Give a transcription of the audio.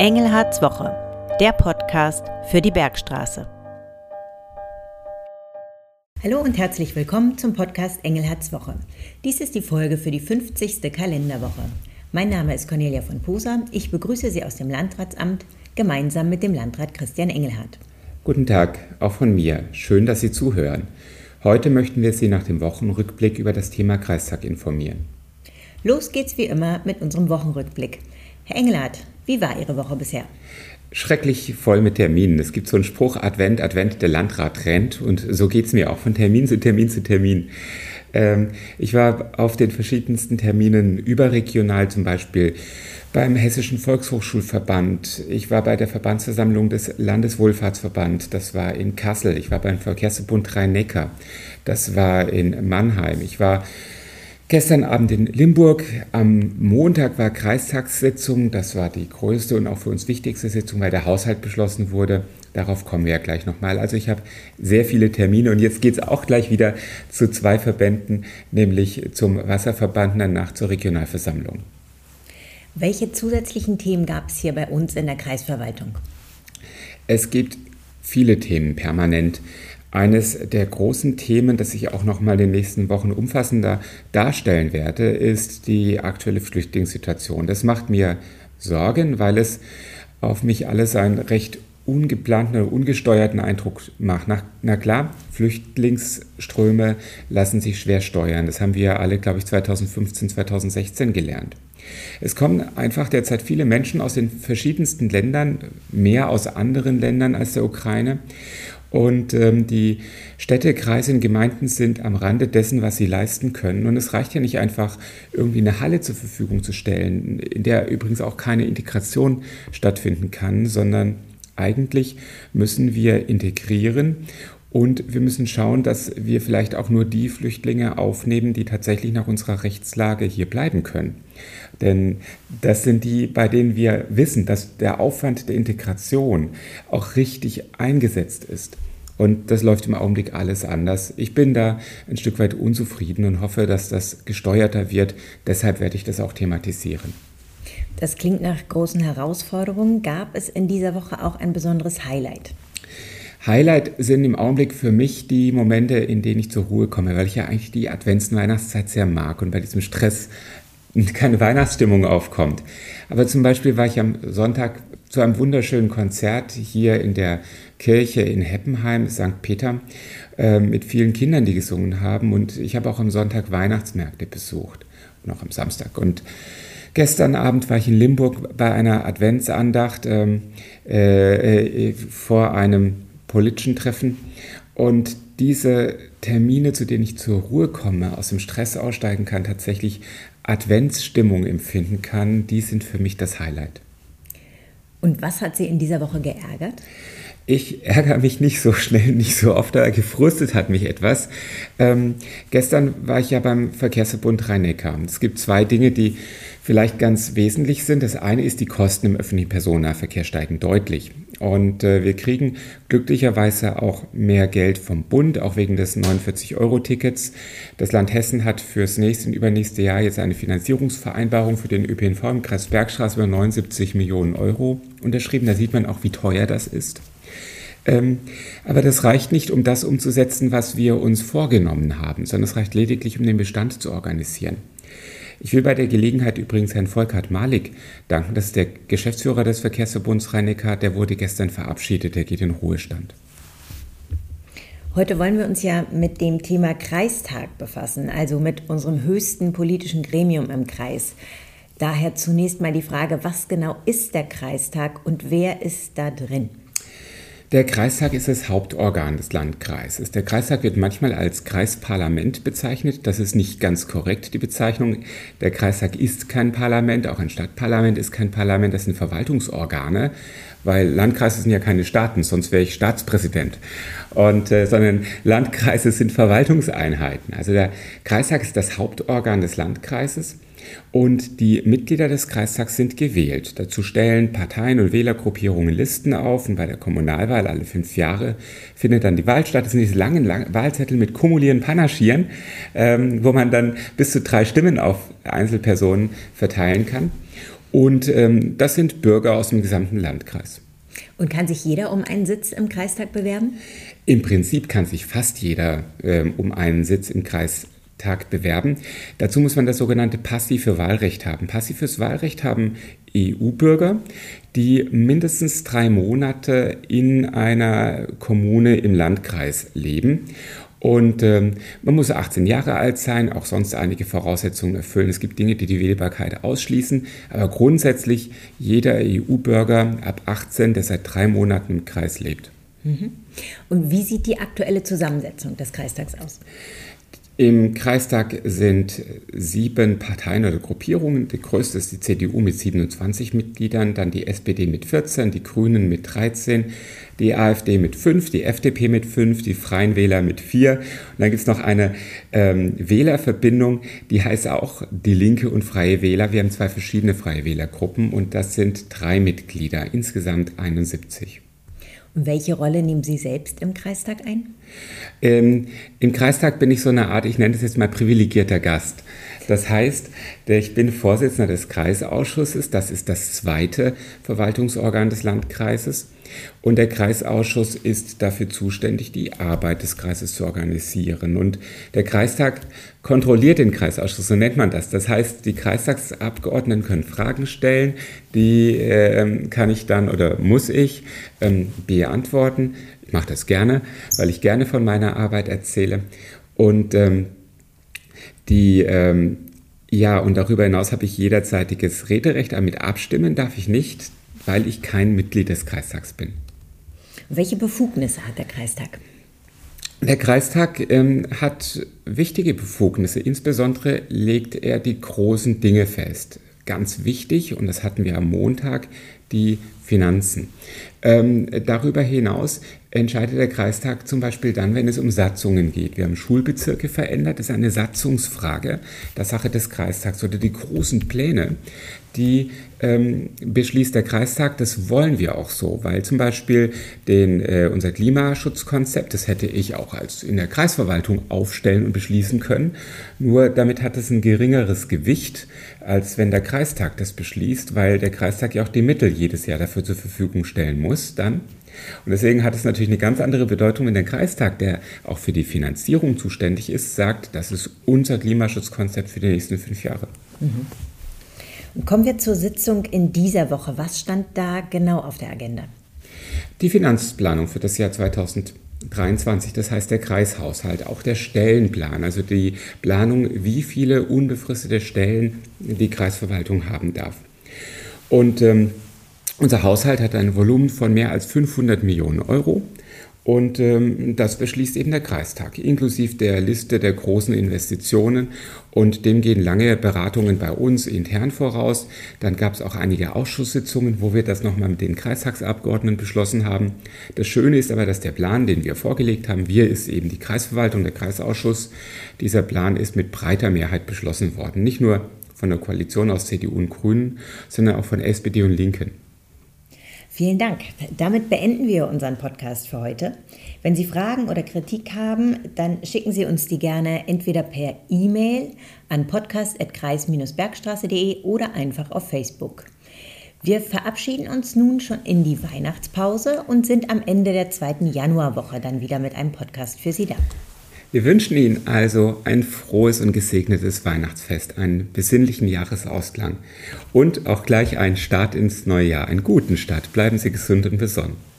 Engelhards Woche, der Podcast für die Bergstraße. Hallo und herzlich willkommen zum Podcast Engelhards Woche. Dies ist die Folge für die 50. Kalenderwoche. Mein Name ist Cornelia von Poser. Ich begrüße Sie aus dem Landratsamt gemeinsam mit dem Landrat Christian Engelhardt. Guten Tag, auch von mir. Schön, dass Sie zuhören. Heute möchten wir Sie nach dem Wochenrückblick über das Thema Kreistag informieren. Los geht's wie immer mit unserem Wochenrückblick. Herr Engelhardt, wie war Ihre Woche bisher? Schrecklich voll mit Terminen. Es gibt so einen Spruch, Advent, Advent, der Landrat rennt. Und so geht es mir auch von Termin zu Termin zu Termin. Ähm, ich war auf den verschiedensten Terminen überregional, zum Beispiel beim Hessischen Volkshochschulverband. Ich war bei der Verbandsversammlung des Landeswohlfahrtsverband. Das war in Kassel. Ich war beim Verkehrsverbund Rhein-Neckar. Das war in Mannheim. Ich war Gestern Abend in Limburg. Am Montag war Kreistagssitzung. Das war die größte und auch für uns wichtigste Sitzung, weil der Haushalt beschlossen wurde. Darauf kommen wir ja gleich nochmal. Also ich habe sehr viele Termine und jetzt geht es auch gleich wieder zu zwei Verbänden, nämlich zum Wasserverband und danach zur Regionalversammlung. Welche zusätzlichen Themen gab es hier bei uns in der Kreisverwaltung? Es gibt viele Themen permanent. Eines der großen Themen, das ich auch noch mal in den nächsten Wochen umfassender darstellen werde, ist die aktuelle Flüchtlingssituation. Das macht mir Sorgen, weil es auf mich alles einen recht ungeplanten oder ungesteuerten Eindruck macht. Na, na, klar, Flüchtlingsströme lassen sich schwer steuern. Das haben wir alle, glaube ich, 2015, 2016 gelernt. Es kommen einfach derzeit viele Menschen aus den verschiedensten Ländern, mehr aus anderen Ländern als der Ukraine. Und ähm, die Städte, Kreise und Gemeinden sind am Rande dessen, was sie leisten können. Und es reicht ja nicht einfach, irgendwie eine Halle zur Verfügung zu stellen, in der übrigens auch keine Integration stattfinden kann, sondern eigentlich müssen wir integrieren und wir müssen schauen, dass wir vielleicht auch nur die Flüchtlinge aufnehmen, die tatsächlich nach unserer Rechtslage hier bleiben können. Denn das sind die, bei denen wir wissen, dass der Aufwand der Integration auch richtig eingesetzt ist. Und das läuft im Augenblick alles anders. Ich bin da ein Stück weit unzufrieden und hoffe, dass das gesteuerter wird. Deshalb werde ich das auch thematisieren. Das klingt nach großen Herausforderungen. Gab es in dieser Woche auch ein besonderes Highlight? Highlight sind im Augenblick für mich die Momente, in denen ich zur Ruhe komme, weil ich ja eigentlich die Advents- und Weihnachtszeit sehr mag und bei diesem Stress keine Weihnachtsstimmung aufkommt. Aber zum Beispiel war ich am Sonntag zu einem wunderschönen Konzert hier in der Kirche in Heppenheim, St. Peter, äh, mit vielen Kindern, die gesungen haben. Und ich habe auch am Sonntag Weihnachtsmärkte besucht und auch am Samstag. Und gestern Abend war ich in Limburg bei einer Adventsandacht ähm, äh, äh, vor einem politischen Treffen. Und diese Termine, zu denen ich zur Ruhe komme, aus dem Stress aussteigen kann, tatsächlich Adventsstimmung empfinden kann, die sind für mich das Highlight. Und was hat Sie in dieser Woche geärgert? Ich ärgere mich nicht so schnell, nicht so oft, aber gefrustet hat mich etwas. Ähm, gestern war ich ja beim Verkehrsverbund Rhein-Neckar. Es gibt zwei Dinge, die vielleicht ganz wesentlich sind. Das eine ist, die Kosten im öffentlichen Personennahverkehr steigen deutlich. Und äh, wir kriegen glücklicherweise auch mehr Geld vom Bund, auch wegen des 49-Euro-Tickets. Das Land Hessen hat fürs nächste und übernächste Jahr jetzt eine Finanzierungsvereinbarung für den ÖPNV im Kreis Bergstraße über 79 Millionen Euro unterschrieben. Da sieht man auch, wie teuer das ist. Ähm, aber das reicht nicht, um das umzusetzen, was wir uns vorgenommen haben, sondern es reicht lediglich, um den Bestand zu organisieren. Ich will bei der Gelegenheit übrigens Herrn Volkert Malik danken. Das ist der Geschäftsführer des Verkehrsverbunds rhein Der wurde gestern verabschiedet. Der geht in Ruhestand. Heute wollen wir uns ja mit dem Thema Kreistag befassen, also mit unserem höchsten politischen Gremium im Kreis. Daher zunächst mal die Frage, was genau ist der Kreistag und wer ist da drin? Der Kreistag ist das Hauptorgan des Landkreises. Der Kreistag wird manchmal als Kreisparlament bezeichnet. Das ist nicht ganz korrekt, die Bezeichnung. Der Kreistag ist kein Parlament, auch ein Stadtparlament ist kein Parlament, das sind Verwaltungsorgane, weil Landkreise sind ja keine Staaten, sonst wäre ich Staatspräsident. Und, äh, sondern Landkreise sind Verwaltungseinheiten. Also der Kreistag ist das Hauptorgan des Landkreises. Und die Mitglieder des Kreistags sind gewählt. Dazu stellen Parteien und Wählergruppierungen Listen auf und bei der Kommunalwahl alle fünf Jahre findet dann die Wahl statt. Das sind diese langen, langen Wahlzettel mit kumulieren Panaschieren, ähm, wo man dann bis zu drei Stimmen auf Einzelpersonen verteilen kann. Und ähm, das sind Bürger aus dem gesamten Landkreis. Und kann sich jeder um einen Sitz im Kreistag bewerben? Im Prinzip kann sich fast jeder ähm, um einen Sitz im Kreistag bewerben. Dazu muss man das sogenannte passive Wahlrecht haben. Passives Wahlrecht haben EU-Bürger, die mindestens drei Monate in einer Kommune im Landkreis leben. Und ähm, man muss 18 Jahre alt sein, auch sonst einige Voraussetzungen erfüllen. Es gibt Dinge, die die Wählbarkeit ausschließen, aber grundsätzlich jeder EU-Bürger ab 18, der seit drei Monaten im Kreis lebt. Mhm. Und wie sieht die aktuelle Zusammensetzung des Kreistags aus? Im Kreistag sind sieben Parteien oder Gruppierungen. Die größte ist die CDU mit 27 Mitgliedern, dann die SPD mit 14, die Grünen mit 13, die AfD mit 5, die FDP mit 5, die Freien Wähler mit 4. Und dann gibt es noch eine ähm, Wählerverbindung, die heißt auch die Linke und Freie Wähler. Wir haben zwei verschiedene Freie Wählergruppen und das sind drei Mitglieder, insgesamt 71. Welche Rolle nehmen Sie selbst im Kreistag ein? Ähm, Im Kreistag bin ich so eine Art, ich nenne das jetzt mal privilegierter Gast. Das heißt, ich bin Vorsitzender des Kreisausschusses, das ist das zweite Verwaltungsorgan des Landkreises. Und der Kreisausschuss ist dafür zuständig, die Arbeit des Kreises zu organisieren. Und der Kreistag kontrolliert den Kreisausschuss, so nennt man das. Das heißt, die Kreistagsabgeordneten können Fragen stellen, die äh, kann ich dann oder muss ich ähm, beantworten. Ich mache das gerne, weil ich gerne von meiner Arbeit erzähle. Und ähm, die ähm, ja, und darüber hinaus habe ich jederzeitiges Rederecht, aber mit abstimmen darf ich nicht weil ich kein Mitglied des Kreistags bin. Welche Befugnisse hat der Kreistag? Der Kreistag ähm, hat wichtige Befugnisse. Insbesondere legt er die großen Dinge fest. Ganz wichtig, und das hatten wir am Montag, die Finanzen. Ähm, darüber hinaus entscheidet der Kreistag zum Beispiel dann, wenn es um Satzungen geht. Wir haben Schulbezirke verändert, das ist eine Satzungsfrage, der Sache des Kreistags oder die großen Pläne, die ähm, beschließt der Kreistag. Das wollen wir auch so, weil zum Beispiel den, äh, unser Klimaschutzkonzept, das hätte ich auch als in der Kreisverwaltung aufstellen und beschließen können. Nur damit hat es ein geringeres Gewicht, als wenn der Kreistag das beschließt, weil der Kreistag ja auch die Mittel jedes Jahr dafür zur Verfügung stellen muss dann. Und deswegen hat es natürlich eine ganz andere Bedeutung, wenn der Kreistag, der auch für die Finanzierung zuständig ist, sagt, das ist unser Klimaschutzkonzept für die nächsten fünf Jahre. Mhm. Kommen wir zur Sitzung in dieser Woche. Was stand da genau auf der Agenda? Die Finanzplanung für das Jahr 2023, das heißt der Kreishaushalt, auch der Stellenplan, also die Planung, wie viele unbefristete Stellen die Kreisverwaltung haben darf. Und ähm, unser Haushalt hat ein Volumen von mehr als 500 Millionen Euro. Und ähm, das beschließt eben der Kreistag, inklusive der Liste der großen Investitionen. Und dem gehen lange Beratungen bei uns intern voraus. Dann gab es auch einige Ausschusssitzungen, wo wir das nochmal mit den Kreistagsabgeordneten beschlossen haben. Das Schöne ist aber, dass der Plan, den wir vorgelegt haben, wir ist eben die Kreisverwaltung, der Kreisausschuss, dieser Plan ist mit breiter Mehrheit beschlossen worden. Nicht nur von der Koalition aus CDU und Grünen, sondern auch von SPD und Linken. Vielen Dank. Damit beenden wir unseren Podcast für heute. Wenn Sie Fragen oder Kritik haben, dann schicken Sie uns die gerne entweder per E-Mail an podcast.kreis-bergstraße.de oder einfach auf Facebook. Wir verabschieden uns nun schon in die Weihnachtspause und sind am Ende der zweiten Januarwoche dann wieder mit einem Podcast für Sie da. Wir wünschen Ihnen also ein frohes und gesegnetes Weihnachtsfest, einen besinnlichen Jahresausklang und auch gleich einen Start ins neue Jahr, einen guten Start. Bleiben Sie gesund und besonnen.